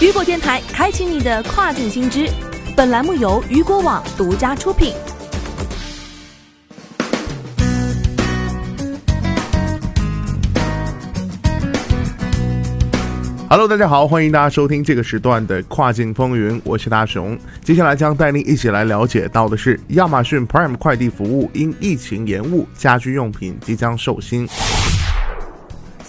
雨果电台开启你的跨境新知，本栏目由雨果网独家出品。Hello，大家好，欢迎大家收听这个时段的跨境风云，我是大熊。接下来将带您一起来了解到的是，亚马逊 Prime 快递服务因疫情延误，家居用品即将售罄。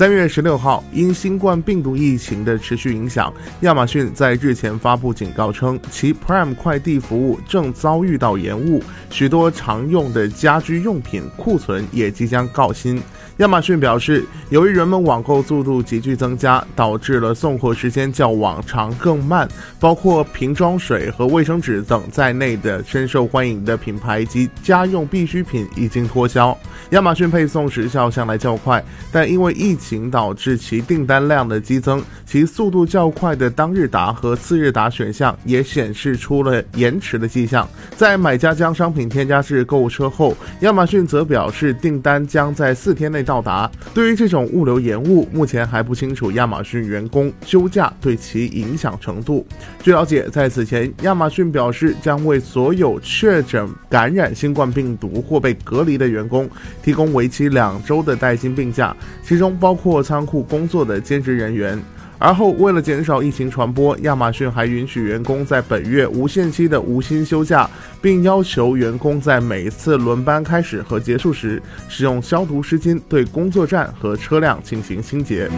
三月十六号，因新冠病毒疫情的持续影响，亚马逊在日前发布警告称，其 Prime 快递服务正遭遇到延误，许多常用的家居用品库存也即将告罄。亚马逊表示，由于人们网购速度急剧增加，导致了送货时间较往常更慢。包括瓶装水和卫生纸等在内的深受欢迎的品牌及家用必需品已经脱销。亚马逊配送时效向来较快，但因为疫情导致其订单量的激增，其速度较快的当日达和次日达选项也显示出了延迟的迹象。在买家将商品添加至购物车后，亚马逊则表示订单将在四天内。到达。对于这种物流延误，目前还不清楚亚马逊员工休假对其影响程度。据了解，在此前，亚马逊表示将为所有确诊感染新冠病毒或被隔离的员工提供为期两周的带薪病假，其中包包括仓库工作的兼职人员。而后，为了减少疫情传播，亚马逊还允许员工在本月无限期的无薪休假，并要求员工在每一次轮班开始和结束时，使用消毒湿巾对工作站和车辆进行清洁。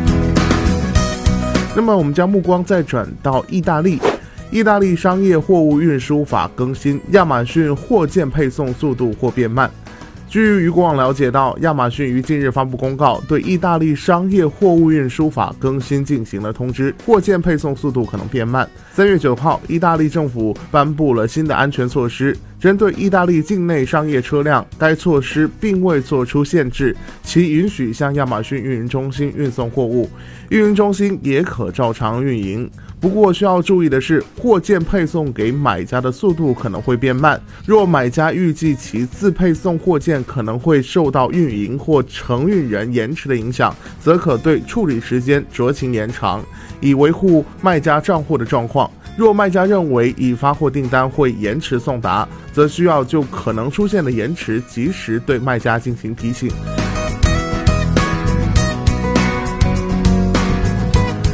那么，我们将目光再转到意大利，意大利商业货物运输法更新，亚马逊货件配送速度或变慢。据渔果网了解到，亚马逊于近日发布公告，对意大利商业货物运输法更新进行了通知，货件配送速度可能变慢。三月九号，意大利政府颁布了新的安全措施，针对意大利境内商业车辆，该措施并未做出限制，其允许向亚马逊运营中心运送货物，运营中心也可照常运营。不过需要注意的是，货件配送给买家的速度可能会变慢。若买家预计其自配送货件可能会受到运营或承运人延迟的影响，则可对处理时间酌情延长，以维护卖家账户的状况。若卖家认为已发货订单会延迟送达，则需要就可能出现的延迟及时对卖家进行提醒。